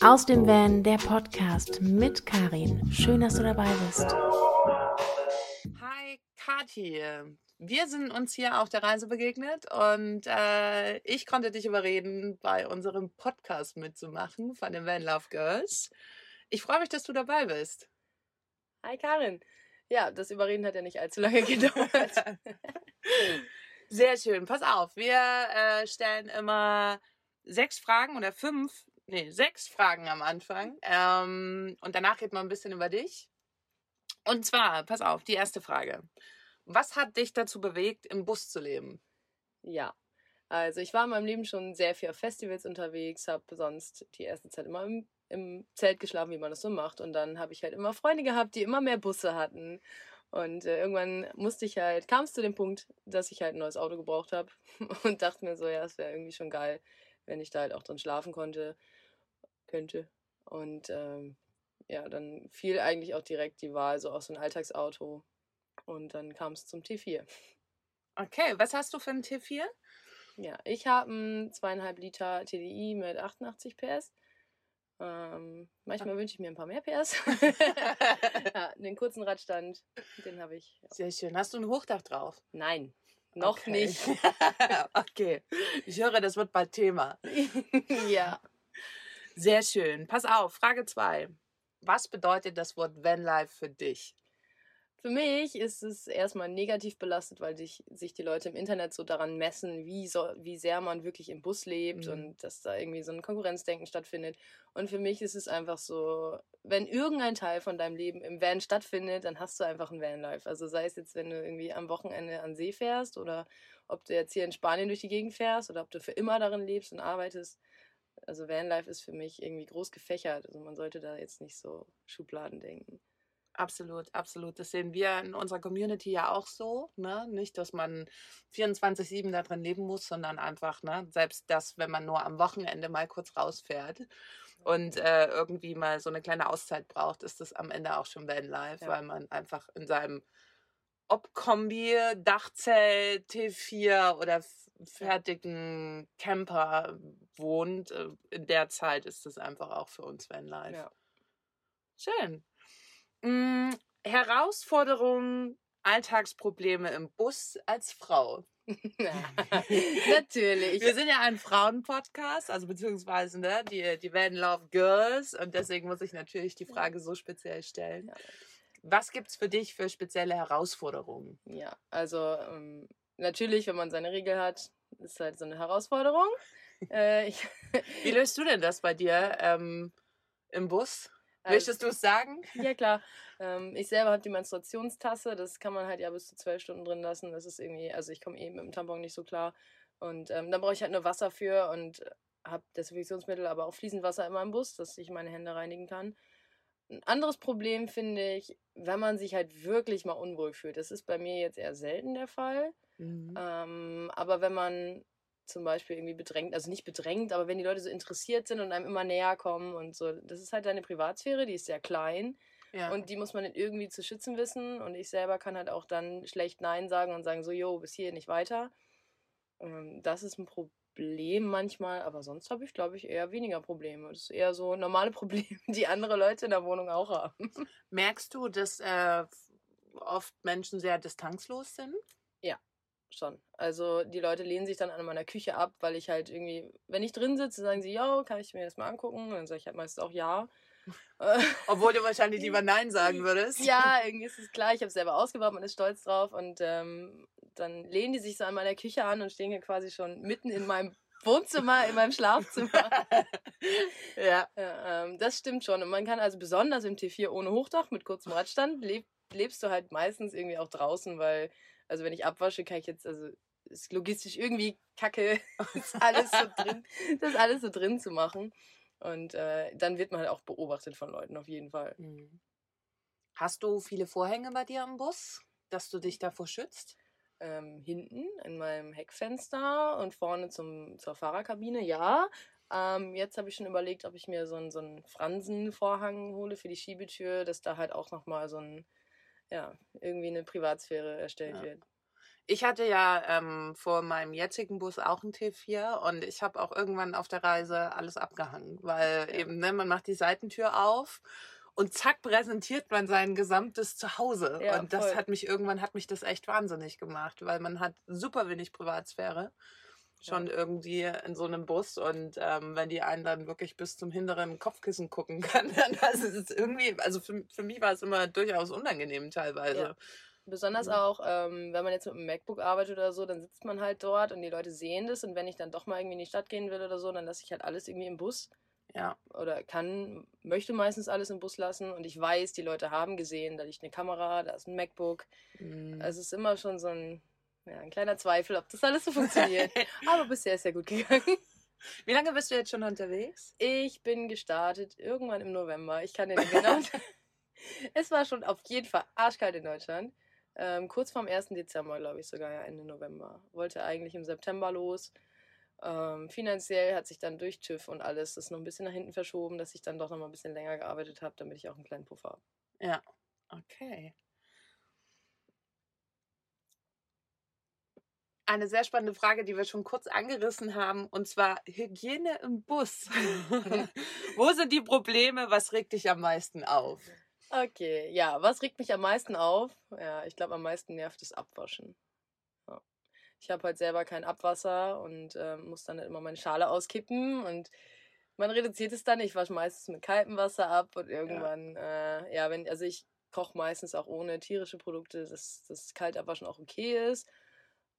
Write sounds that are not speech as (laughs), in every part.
Aus dem Van, der Podcast mit Karin. Schön, dass du dabei bist. Hi, Kathi. Wir sind uns hier auf der Reise begegnet und äh, ich konnte dich überreden, bei unserem Podcast mitzumachen von den Van Love Girls. Ich freue mich, dass du dabei bist. Hi, Karin. Ja, das Überreden hat ja nicht allzu lange (laughs) gedauert. (laughs) Sehr schön. Pass auf, wir äh, stellen immer sechs Fragen oder fünf, nee, sechs Fragen am Anfang. Ähm, und danach geht man ein bisschen über dich. Und zwar, pass auf, die erste Frage. Was hat dich dazu bewegt, im Bus zu leben? Ja, also ich war in meinem Leben schon sehr viel auf Festivals unterwegs, habe sonst die erste Zeit immer im, im Zelt geschlafen, wie man das so macht. Und dann habe ich halt immer Freunde gehabt, die immer mehr Busse hatten. Und äh, irgendwann musste ich halt, kam es zu dem Punkt, dass ich halt ein neues Auto gebraucht habe (laughs) und dachte mir so, ja, es wäre irgendwie schon geil, wenn ich da halt auch drin schlafen konnte, könnte. Und ähm, ja, dann fiel eigentlich auch direkt die Wahl so aus so ein Alltagsauto. Und dann kam es zum T4. Okay, was hast du für ein T4? Ja, ich habe einen zweieinhalb Liter TDI mit 88 PS. Ähm, manchmal wünsche ich mir ein paar mehr PS. (laughs) (laughs) ja, den kurzen Radstand, den habe ich. Ja. Sehr schön. Hast du ein Hochdach drauf? Nein, noch Okay. nicht. (laughs) okay. Ich höre, das wird bald Thema. (laughs) ja. Sehr schön. Pass auf, Frage 2. Was bedeutet das Wort Vanlife für dich? Für mich ist es erstmal negativ belastet, weil sich, sich die Leute im Internet so daran messen, wie, so, wie sehr man wirklich im Bus lebt Mhm. und dass da irgendwie so ein Konkurrenzdenken stattfindet. Und für mich ist es einfach so, wenn irgendein Teil von deinem Leben im Van stattfindet, dann hast du einfach ein Vanlife. Also sei es jetzt, wenn du irgendwie am Wochenende an See fährst oder ob du jetzt hier in Spanien durch die Gegend fährst oder ob du für immer darin lebst und arbeitest. Also Vanlife ist für mich irgendwie groß gefächert. Also man sollte da jetzt nicht so Schubladen denken. Absolut, absolut. Das sehen wir in unserer Community ja auch so. Ne? Nicht, dass man 24-7 da drin leben muss, sondern einfach, ne, selbst das, wenn man nur am Wochenende mal kurz rausfährt und äh, irgendwie mal so eine kleine Auszeit braucht, ist das am Ende auch schon Vanlife, Ja. weil man einfach in seinem ob Kombi, Dachzelt, T4 oder fertigen Camper wohnt. äh, In der Zeit ist das einfach auch für uns Vanlife. Ja. Schön. Mm, Herausforderungen, Alltagsprobleme im Bus als Frau. (laughs) (laughs) Natürlich. Wir sind ja ein Frauenpodcast, also beziehungsweise ne, die, die Van Love Girls und deswegen muss ich natürlich die Frage so speziell stellen. Was gibt es für dich für spezielle Herausforderungen? Ja, also ähm, natürlich, wenn man seine Regel hat, ist halt so eine Herausforderung. äh, Wie löst du denn das bei dir ähm, im Bus? Also, Möchtest du es sagen? ja, klar. Ähm, ich selber habe die Menstruationstasse, das kann man halt ja bis zu zwölf Stunden drin lassen. Das ist irgendwie, also ich komme eben mit dem Tampon nicht so klar. Und ähm, dann brauche ich halt nur Wasser für und habe Desinfektionsmittel, aber auch fließend Wasser immer im Bus, dass ich meine Hände reinigen kann. Ein anderes Problem finde ich, wenn man sich halt wirklich mal unwohl fühlt. Das ist bei mir jetzt eher selten der Fall. Mhm. Ähm, aber wenn man zum Beispiel irgendwie bedrängt, also nicht bedrängt, aber wenn die Leute so interessiert sind und einem immer näher kommen und so, das ist halt deine Privatsphäre, die ist sehr klein Ja. und die muss man irgendwie zu schützen wissen und ich selber kann halt auch dann schlecht Nein sagen und sagen so, jo, bis hier nicht weiter. Ähm, das ist ein Problem manchmal, aber sonst habe ich, glaube ich, eher weniger Probleme. Das ist eher so normale (laughs) Probleme, die andere Leute in der Wohnung auch haben. Merkst du, dass äh, oft Menschen sehr distanzlos sind? Schon. Also die Leute lehnen sich dann an meiner Küche ab, weil ich halt irgendwie, wenn ich drin sitze, sagen sie, ja, kann ich mir das mal angucken? Und dann sage ich halt meistens auch ja. (laughs) Obwohl du wahrscheinlich lieber Nein sagen würdest. ja, (laughs) irgendwie ist es klar, ich habe es selber ausgebaut, man ist stolz drauf und ähm, dann lehnen die sich so an meiner Küche an und stehen hier quasi schon mitten in meinem Wohnzimmer, in meinem Schlafzimmer. (laughs) ja. Ja, ähm, das stimmt schon. Und man kann also besonders im T4 ohne Hochdach mit kurzem Radstand leb, lebst du halt meistens irgendwie auch draußen, weil, also wenn ich abwasche, kann ich jetzt, also ist logistisch irgendwie kacke, (laughs) das alles so drin, das alles so drin zu machen. Und äh, dann wird man halt auch beobachtet von Leuten auf jeden Fall. Mhm. Hast du viele Vorhänge bei dir im Bus, dass du dich davor schützt? Ähm, hinten in meinem Heckfenster und vorne zum, zur Fahrerkabine, ja. Ähm, jetzt habe ich schon überlegt, ob ich mir so einen, so einen Fransenvorhang hole für die Schiebetür, dass da halt auch nochmal so ein, ja, irgendwie eine Privatsphäre erstellt Ja. wird. Ich hatte ja ähm, vor meinem jetzigen Bus auch einen T4 und ich habe auch irgendwann auf der Reise alles abgehangen, weil Ja. eben, ne, man macht die Seitentür auf und zack präsentiert man sein gesamtes Zuhause. Ja, und das voll. hat mich irgendwann hat mich das echt wahnsinnig gemacht, weil man hat super wenig Privatsphäre schon irgendwie in so einem Bus und ähm, wenn die einen dann wirklich bis zum hinteren Kopfkissen gucken (laughs) können, dann das ist irgendwie, also für, für mich war es immer durchaus unangenehm teilweise. Ja. Besonders Mhm. auch, ähm, wenn man jetzt mit einem MacBook arbeitet oder so, dann sitzt man halt dort und die Leute sehen das. Und wenn ich dann doch mal irgendwie in die Stadt gehen will oder so, dann lasse ich halt alles irgendwie im Bus. Ja. Oder kann, möchte meistens alles im Bus lassen. Und ich weiß, die Leute haben gesehen, da liegt eine Kamera, da ist ein MacBook. Mhm. Also es ist immer schon so ein, ja, ein kleiner Zweifel, ob das alles so funktioniert. (laughs) Aber bisher ist ja gut gegangen. Wie lange bist du jetzt schon unterwegs? Ich bin gestartet irgendwann im November. Ich kann dir nicht genau. (laughs) es war schon auf jeden Fall arschkalt in Deutschland. Ähm, kurz vorm 1. Dezember, glaube ich sogar, ja, Ende November. Wollte eigentlich im September los. Ähm, finanziell hat sich dann durch TÜV und alles das noch ein bisschen nach hinten verschoben, dass ich dann doch noch mal ein bisschen länger gearbeitet habe, damit ich auch einen kleinen Puffer habe. Ja. Okay. Eine sehr spannende Frage, die wir schon kurz angerissen haben, und zwar Hygiene im Bus. (laughs) (laughs) Wo sind die Probleme? Was regt dich am meisten auf? Okay, ja, was regt mich am meisten auf? Ja, ich glaube, am meisten nervt das Abwaschen. Ja. Ich habe halt selber kein Abwasser und ähm, muss dann halt immer meine Schale auskippen und man reduziert es dann. Ich wasche meistens mit kaltem Wasser ab und irgendwann, ja, äh, ja wenn, also ich koche meistens auch ohne tierische Produkte, dass das Kaltabwaschen auch okay ist.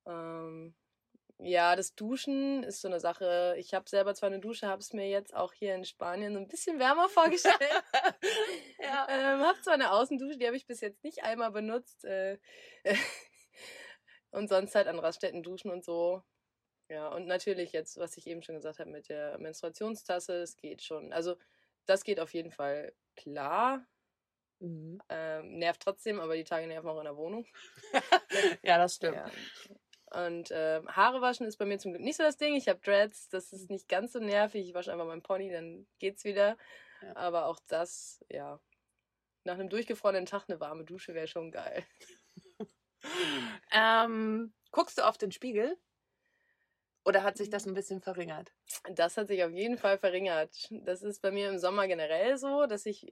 Ähm, ja, das Duschen ist so eine Sache. Ich habe selber zwar eine Dusche, habe es mir jetzt auch hier in Spanien so ein bisschen wärmer vorgestellt. (laughs) Ja. Ähm, hab zwar eine Außendusche, die habe ich bis jetzt nicht einmal benutzt. Äh, (laughs) und sonst halt an Raststätten duschen und so. Ja, und natürlich jetzt, was ich eben schon gesagt habe mit der Menstruationstasse, es geht schon. Also, das geht auf jeden Fall klar. Mhm. Ähm, nervt trotzdem, aber die Tage nerven auch in der Wohnung. (laughs) Ja, das stimmt. Ja. Und ähm, Haare waschen ist bei mir zum Glück nicht so das Ding. Ich habe Dreads, das ist nicht ganz so nervig. Ich wasche einfach meinen Pony, dann geht's wieder. Ja. Aber auch das, ja. Nach einem durchgefrorenen Tag eine warme Dusche wäre schon geil. (laughs) Ähm, guckst du auf den Spiegel? Oder hat sich das ein bisschen verringert? Das hat sich auf jeden Fall verringert. Das ist bei mir im Sommer generell so, dass ich,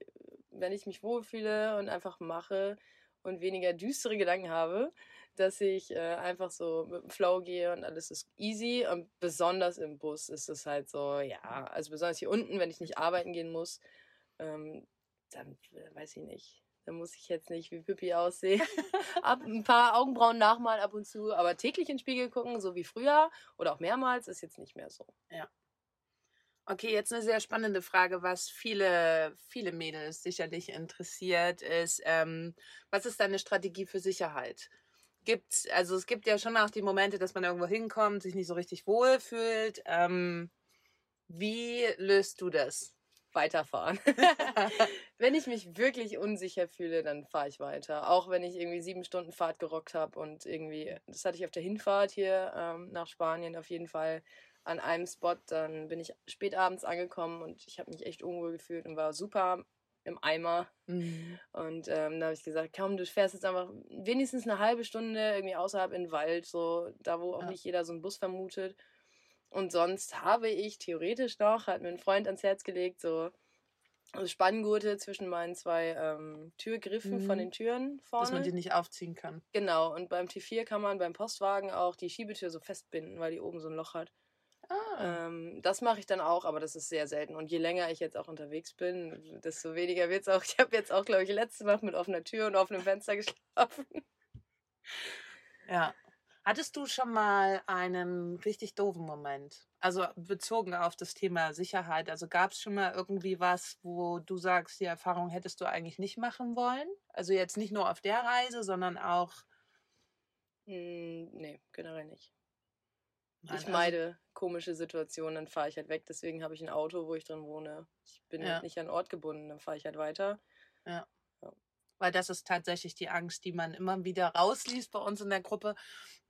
wenn ich mich wohlfühle und einfach mache und weniger düstere Gedanken habe, dass ich äh, einfach so mit dem Flow gehe und alles ist easy. Und besonders im Bus ist es halt so, ja, also besonders hier unten, wenn ich nicht arbeiten gehen muss, ähm, dann äh, weiß ich nicht. Dann muss ich jetzt nicht wie Pippi aussehen. (laughs) ab, ein paar Augenbrauen nachmalen ab und zu, aber täglich in den Spiegel gucken, so wie früher oder auch mehrmals, ist jetzt nicht mehr so. Okay, jetzt eine sehr spannende Frage, was viele, viele Mädels sicherlich interessiert, ist, ähm, was ist deine Strategie für Sicherheit? Gibt's, also es gibt ja schon auch die Momente, dass man irgendwo hinkommt, sich nicht so richtig wohl fühlt. Ähm, wie löst du das? Weiterfahren. (laughs) wenn ich mich wirklich unsicher fühle, dann fahre ich weiter. Auch wenn ich irgendwie sieben Stunden Fahrt gerockt habe und irgendwie, das hatte ich auf der Hinfahrt hier ähm, nach Spanien auf jeden Fall an einem Spot. Dann bin ich spät abends angekommen und ich habe mich echt unwohl gefühlt und war super im Eimer. Und ähm, da habe ich gesagt, komm, du fährst jetzt einfach wenigstens eine halbe Stunde irgendwie außerhalb in den Wald, so da, wo auch Ja. nicht jeder so einen Bus vermutet. Und sonst habe ich theoretisch noch, hat mir ein Freund ans Herz gelegt, so also Spanngurte zwischen meinen zwei ähm, Türgriffen von Mhm. den Türen Dass vorne. man die nicht aufziehen kann. genau, und beim T4 kann man beim Postwagen auch die Schiebetür so festbinden, weil die oben so ein Loch hat. Ah. Ähm, das mache ich dann auch, aber das ist sehr selten. Und je länger ich jetzt auch unterwegs bin, desto weniger wird es auch. Ich habe jetzt auch, glaube ich, letzte Nacht mit offener Tür und offenem Fenster (laughs) geschlafen. Ja. Hattest du schon mal einen richtig doofen Moment? Also bezogen auf das Thema Sicherheit. Also gab es schon mal irgendwie was, wo du sagst, die Erfahrung hättest du eigentlich nicht machen wollen? Also jetzt nicht nur auf der Reise, sondern auch. Hm, nee, generell nicht. Nein, ich also- meide komische Situationen, dann fahre ich halt weg. Deswegen habe ich ein Auto, wo ich drin wohne. Ich bin Ja. halt nicht an Ort gebunden, dann fahre ich halt weiter. weil das ist tatsächlich die Angst, die man immer wieder rausliest bei uns in der Gruppe,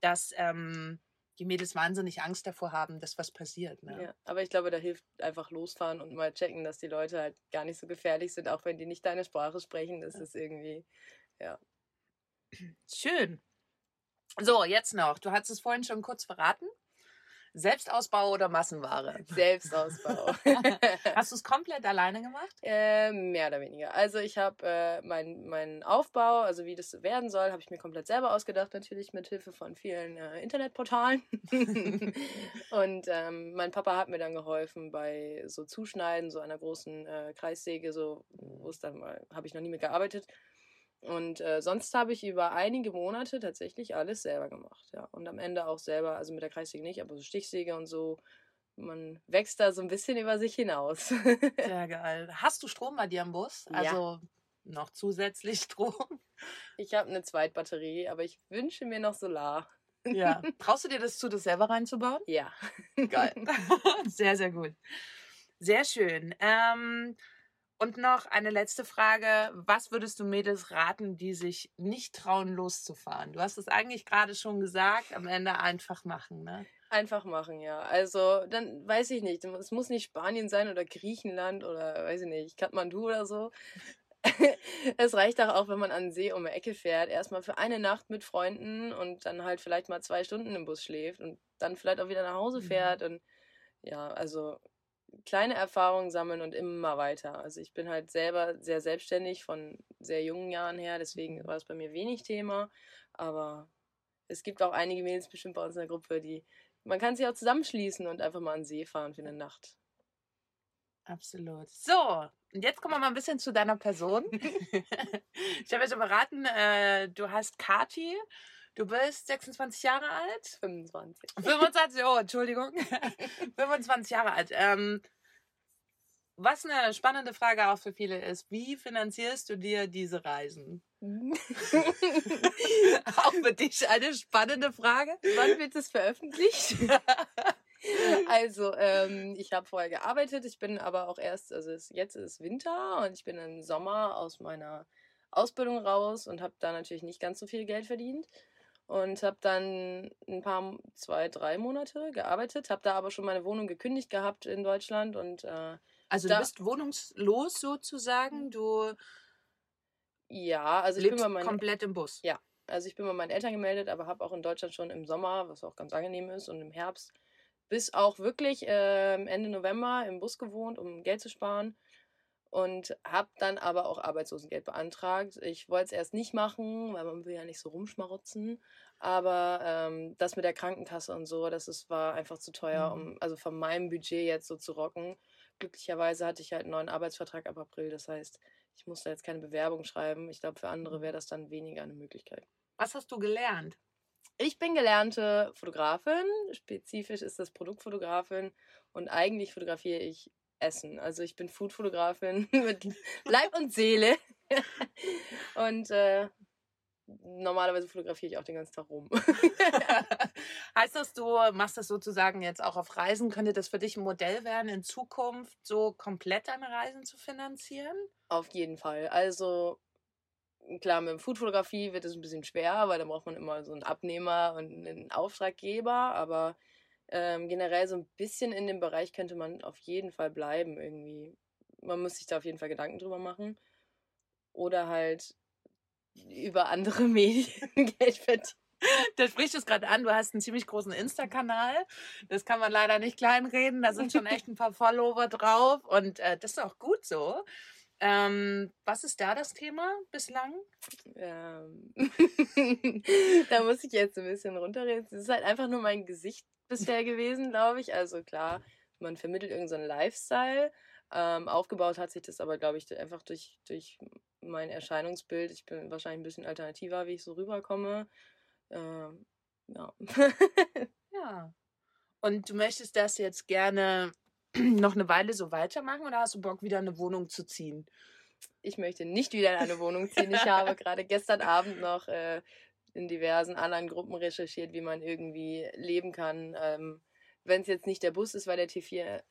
dass ähm, die Mädels wahnsinnig Angst davor haben, dass was passiert. Ne? Ja. Aber ich glaube, da hilft einfach losfahren und mal checken, dass die Leute halt gar nicht so gefährlich sind, auch wenn die nicht deine Sprache sprechen. Das ist irgendwie, Schön. So, jetzt noch. Du hast es vorhin schon kurz verraten. Selbstausbau oder Massenware? (laughs) Selbstausbau. (laughs) Hast du es komplett alleine gemacht? äh, mehr oder weniger. Also ich habe äh, meinen mein Aufbau, also wie das werden soll, habe ich mir komplett selber ausgedacht, natürlich mit Hilfe von vielen äh, Internetportalen. (laughs) Und ähm, mein Papa hat mir dann geholfen bei so Zuschneiden, so einer großen äh, Kreissäge, so wo es dann mal, habe ich noch nie mit gearbeitet. Und äh, sonst habe ich über einige Monate tatsächlich alles selber gemacht, ja. Und am Ende auch selber, also mit der Kreissäge nicht, aber so Stichsäge und so. Man wächst da so ein bisschen über sich hinaus. (laughs) Sehr geil. Hast du Strom bei dir im Bus? Ja. Also noch zusätzlich (laughs) Strom? Ich habe eine Zweitbatterie, aber ich wünsche mir noch Solar. Ja. (laughs) Traust du dir das zu, das selber reinzubauen? Ja. Geil. sehr, sehr gut. Sehr schön. Ähm, und noch eine letzte Frage. Was würdest du Mädels raten, die sich nicht trauen, loszufahren? Du hast es eigentlich gerade schon gesagt, am Ende einfach machen, ne? Einfach machen, ja. Also, dann weiß ich nicht. Es muss nicht Spanien sein oder Griechenland oder weiß ich nicht, Kathmandu oder so. (laughs) es reicht auch, auch, wenn man an den See um die Ecke fährt, erstmal für eine Nacht mit Freunden und dann halt vielleicht mal zwei Stunden im Bus schläft und dann vielleicht auch wieder nach Hause Mhm. fährt. Und ja, also kleine Erfahrungen sammeln und immer weiter. Also ich bin halt selber sehr selbstständig von sehr jungen Jahren her, deswegen war es bei mir wenig Thema. Aber es gibt auch einige Mädels bestimmt bei uns in der Gruppe, die man kann sich auch zusammenschließen und einfach mal an den See fahren für eine Nacht. Absolut. So, und jetzt kommen wir mal ein bisschen zu deiner Person. (laughs) (laughs) ich habe ja schon verraten, äh, du heißt Kati. Du bist 26 Jahre alt. 25. 25, oh, Entschuldigung. (laughs) 25 Jahre alt. Ähm, was eine spannende Frage auch für viele ist, wie finanzierst du dir diese Reisen? (laughs) auch für dich eine spannende Frage. Wann wird es veröffentlicht? (laughs) also, ähm, ich habe vorher gearbeitet, ich bin aber auch erst, also jetzt ist Winter und ich bin im Sommer aus meiner Ausbildung raus und habe da natürlich nicht ganz so viel Geld verdient und habe dann ein paar, zwei, drei Monate gearbeitet, habe da aber schon meine Wohnung gekündigt gehabt in Deutschland und äh, Also du bist wohnungslos sozusagen, du ja, also ich bin lebst bei meinen komplett im Bus. Ja. Also ich bin bei meinen Eltern gemeldet, aber habe auch in Deutschland schon im Sommer, was auch ganz angenehm ist, und im Herbst bis auch wirklich ähm, Ende November im Bus gewohnt, um Geld zu sparen. Und habe dann aber auch Arbeitslosengeld beantragt. Ich wollte es erst nicht machen, weil man will ja nicht so rumschmarotzen. Aber ähm, das mit der Krankenkasse und so, das ist, war einfach zu teuer, Mhm. um also von meinem Budget jetzt so zu rocken. Glücklicherweise hatte ich halt einen neuen Arbeitsvertrag ab April. Das heißt, ich musste jetzt keine Bewerbung schreiben. Ich glaube, für andere wäre das dann weniger eine Möglichkeit. Was hast du gelernt? Ich bin gelernte Fotografin. Spezifisch ist das Produktfotografin. Und eigentlich fotografiere ich Essen. Also ich bin Foodfotografin (laughs) mit Leib und Seele. (laughs) und äh, normalerweise fotografiere ich auch den ganzen Tag rum. (laughs) heißt das, du machst das sozusagen jetzt auch auf Reisen? Könnte das für dich ein Modell werden, in Zukunft so komplett deine Reisen zu finanzieren? Auf jeden Fall. Also klar, mit Foodfotografie wird es ein bisschen schwer, weil da braucht man immer so einen Abnehmer und einen Auftraggeber. Aber ähm, generell so ein bisschen in dem Bereich könnte man auf jeden Fall bleiben irgendwie. Man muss sich da auf jeden Fall Gedanken drüber machen. Oder halt über andere (laughs) Medien (laughs) Geld verdienen. Da sprichst du es gerade an, du hast einen ziemlich großen Insta-Kanal. Das kann man leider nicht kleinreden. Da sind schon (laughs) echt ein paar Follower drauf und äh, das ist auch gut so. Ähm, was ist da das Thema bislang? Ähm, da muss ich jetzt ein bisschen runterreden. Es ist halt einfach nur mein Gesicht bisher gewesen, glaube ich. Also klar, man vermittelt irgendeinen so Lifestyle. Ähm, aufgebaut hat sich das aber, glaube ich, einfach durch, durch mein Erscheinungsbild. Ich bin wahrscheinlich ein bisschen alternativer, wie ich so rüberkomme. Ähm, ja. (laughs) Ja. Und du möchtest das jetzt gerne (clears throat) noch eine Weile so weitermachen oder hast du Bock, wieder eine Wohnung zu ziehen? ich möchte nicht wieder in eine Wohnung ziehen. Ich habe (laughs) gerade gestern Abend noch äh, in diversen anderen Gruppen recherchiert, wie man irgendwie leben kann. Ähm, Wenn es jetzt nicht der Bus ist, weil der T4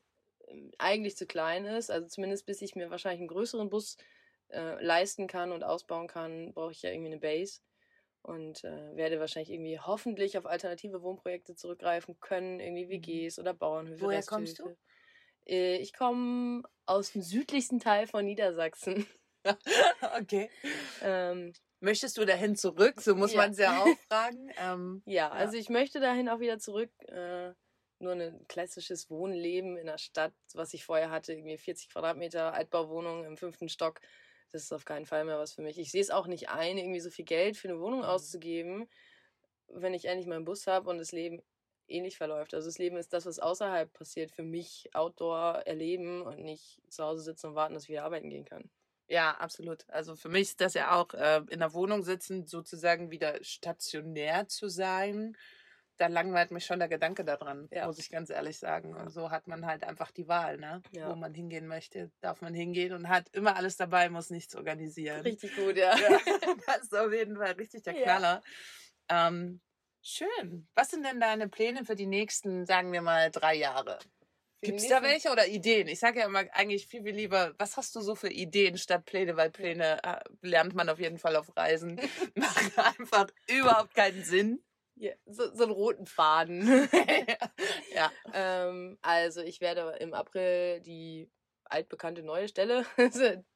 ähm, eigentlich zu klein ist, also zumindest bis ich mir wahrscheinlich einen größeren Bus äh, leisten kann und ausbauen kann, brauche ich ja irgendwie eine Base. Und äh, werde wahrscheinlich irgendwie hoffentlich auf alternative Wohnprojekte zurückgreifen können, irgendwie WGs oder Bauernhöfe. Woher kommst du? Resthöfe. Äh, Ich komme aus dem südlichsten Teil von Niedersachsen. (laughs) okay. (laughs) Ähm, Möchtest du dahin zurück? So muss Ja. man es ja auch fragen. Ähm, (laughs) Ja, also ich möchte dahin auch wieder zurück. Äh, nur ein klassisches Wohnleben in der Stadt, was ich vorher hatte, irgendwie 40 Quadratmeter Altbauwohnung im fünften Stock. Das ist auf keinen Fall mehr was für mich. Ich sehe es auch nicht ein, irgendwie so viel Geld für eine Wohnung Mhm. auszugeben, wenn ich endlich meinen Bus habe und das Leben ähnlich verläuft. Also das Leben ist das, was außerhalb passiert, für mich Outdoor erleben und nicht zu Hause sitzen und warten, dass ich wieder arbeiten gehen kann. Ja, absolut. Also für mich ist das ja auch äh, in der Wohnung sitzen, sozusagen wieder stationär zu sein. Da langweilt mich schon der Gedanke daran, Ja. muss ich ganz ehrlich sagen. Und so hat man halt einfach die Wahl, ne? Ja. Wo man hingehen möchte, darf man hingehen und hat immer alles dabei, muss nichts organisieren. Richtig gut, ja. Ja, (laughs) (laughs) das ist auf jeden Fall richtig der. Knaller. Ähm, schön. Was sind denn deine Pläne für die nächsten, sagen wir mal, drei Jahre? Gibt es da welche oder Ideen? Ich sage ja immer eigentlich viel, viel lieber, was hast du so für Ideen statt Pläne? Weil Pläne äh, lernt man auf jeden Fall auf Reisen. (laughs) Machen einfach überhaupt keinen Sinn. Ja, so, so einen roten Faden. (laughs) (laughs) ja. ähm, also ich werde im April die altbekannte neue Stelle,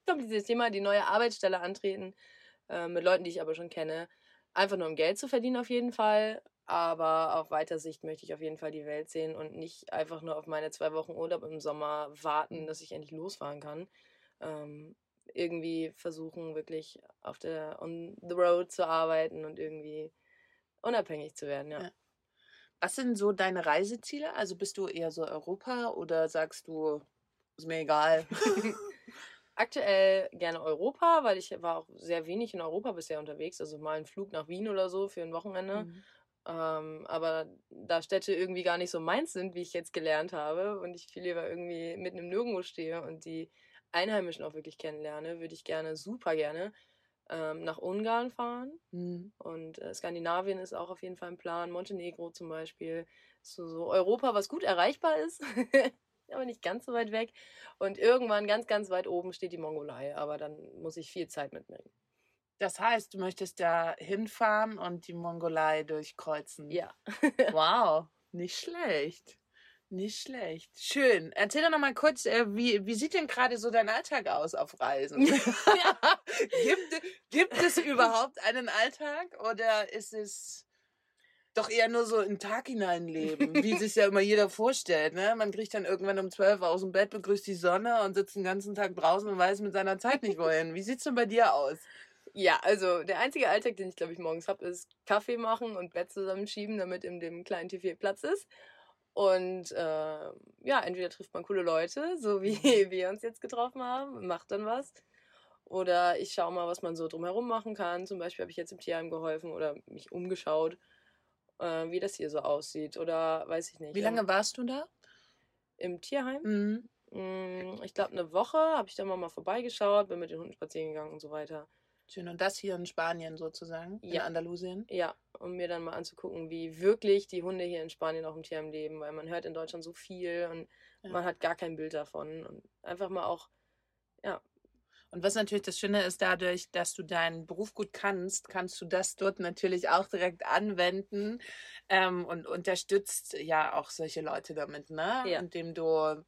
kompliziertes Thema, die neue Arbeitsstelle antreten, äh, mit Leuten, die ich aber schon kenne. Einfach nur um Geld zu verdienen auf jeden Fall. Aber auf weiter Sicht möchte ich auf jeden Fall die Welt sehen und nicht einfach nur auf meine zwei Wochen Urlaub im Sommer warten, dass ich endlich losfahren kann. Ähm, irgendwie versuchen, wirklich auf der on the road zu arbeiten und irgendwie unabhängig zu werden, ja. Ja. Was sind so deine Reiseziele? Also bist du eher so Europa oder sagst du, ist mir egal? (laughs) (laughs) Aktuell gerne Europa, weil ich war auch sehr wenig in Europa bisher unterwegs. Also mal einen Flug nach Wien oder so für ein Wochenende. Mhm. Ähm, aber da Städte irgendwie gar nicht so meins sind, wie ich jetzt gelernt habe, und ich viel lieber irgendwie mitten im Nirgendwo stehe und die Einheimischen auch wirklich kennenlerne, würde ich gerne, super gerne, ähm, nach Ungarn fahren. Mhm. Und äh, Skandinavien ist auch auf jeden Fall ein Plan. Montenegro zum Beispiel. So, so Europa, was gut erreichbar ist, (laughs) aber nicht ganz so weit weg. Und irgendwann ganz, ganz weit oben steht die Mongolei. Aber dann muss ich viel Zeit mitbringen. Das heißt, du möchtest da hinfahren und die Mongolei durchkreuzen. Ja. (laughs) Wow, nicht schlecht. Nicht schlecht. Schön. Erzähl doch noch mal kurz, äh, wie, wie sieht denn gerade so dein Alltag aus auf Reisen? (laughs) gibt, gibt es (laughs) überhaupt einen Alltag oder ist es doch eher nur so in den Tag hineinleben, wie sich ja immer jeder vorstellt? Ne? Man kriegt dann irgendwann um 12 Uhr aus dem Bett, begrüßt die Sonne und sitzt den ganzen Tag draußen und weiß mit seiner Zeit nicht wohin. Wie sieht's denn bei dir aus? Ja, also der einzige Alltag, den ich glaube ich morgens habe, ist Kaffee machen und Bett zusammenschieben, damit in dem kleinen T4 Platz ist. Und äh, ja, entweder trifft man coole Leute, (laughs) so wie wir uns jetzt getroffen haben, macht dann was. Oder ich schaue mal, was man so drumherum machen kann. Zum Beispiel habe ich jetzt im Tierheim geholfen oder mich umgeschaut, äh, wie das hier so aussieht. Oder weiß ich nicht. Wie lange warst du da? Im Tierheim? Mhm. Mm, Ich glaube, eine Woche habe ich da mal, mal vorbeigeschaut, bin mit den Hunden spazieren gegangen und so weiter. Schön. Und das hier in Spanien sozusagen, in Ja. Andalusien? Ja, um mir dann mal anzugucken, wie wirklich die Hunde hier in Spanien auch im Tierheim leben, weil man hört in Deutschland so viel und Ja. man hat gar kein Bild davon. Und einfach mal auch, Und was natürlich das Schöne ist, dadurch, dass du deinen Beruf gut kannst, kannst du das dort natürlich auch direkt anwenden ähm, und unterstützt ja auch solche Leute damit, ne? Ja. Indem du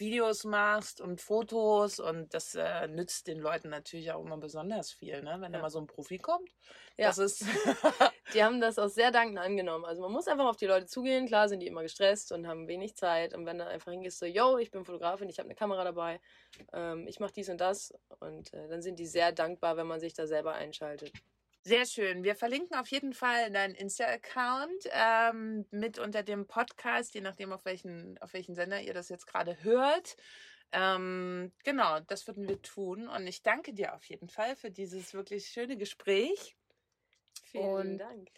Videos machst und Fotos und das äh, nützt den Leuten natürlich auch immer besonders viel, ne? Wenn da Ja. mal so ein Profi kommt. Ja. Das ist (laughs) die haben das auch sehr dankend angenommen. Also man muss einfach auf die Leute zugehen. Klar sind die immer gestresst und haben wenig Zeit. Und wenn du einfach hingehst, so, yo, ich bin Fotografin, ich habe eine Kamera dabei, ähm, ich mache dies und das. Und äh, dann sind die sehr dankbar, wenn man sich da selber einschaltet. Sehr schön. Wir verlinken auf jeden Fall deinen Insta-Account ähm, mit unter dem Podcast, je nachdem, auf welchen, auf welchen Sender ihr das jetzt gerade hört. Ähm, genau, das würden wir tun. Und ich danke dir auf jeden Fall für dieses wirklich schöne Gespräch. Vielen Und- Dank.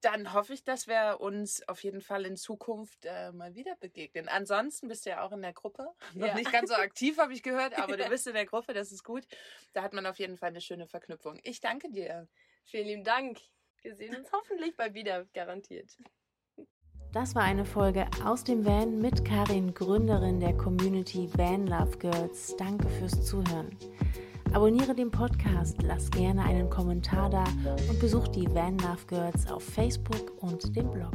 Dann hoffe ich, dass wir uns auf jeden Fall in Zukunft äh, mal wieder begegnen. Ansonsten bist du ja auch in der Gruppe. (laughs) Noch Ja. nicht ganz so aktiv, habe ich gehört, aber du (laughs) bist in der Gruppe, das ist gut. Da hat man auf jeden Fall eine schöne Verknüpfung. Ich danke dir. Vielen lieben Dank. Wir sehen uns hoffentlich bald wieder, garantiert. Das war eine Folge aus dem Van mit Karin, Gründerin der Community Van Love Girls. Danke fürs Zuhören. Abonniere den Podcast, lass gerne einen Kommentar da und besuch die Van Love Girls auf Facebook und dem Blog.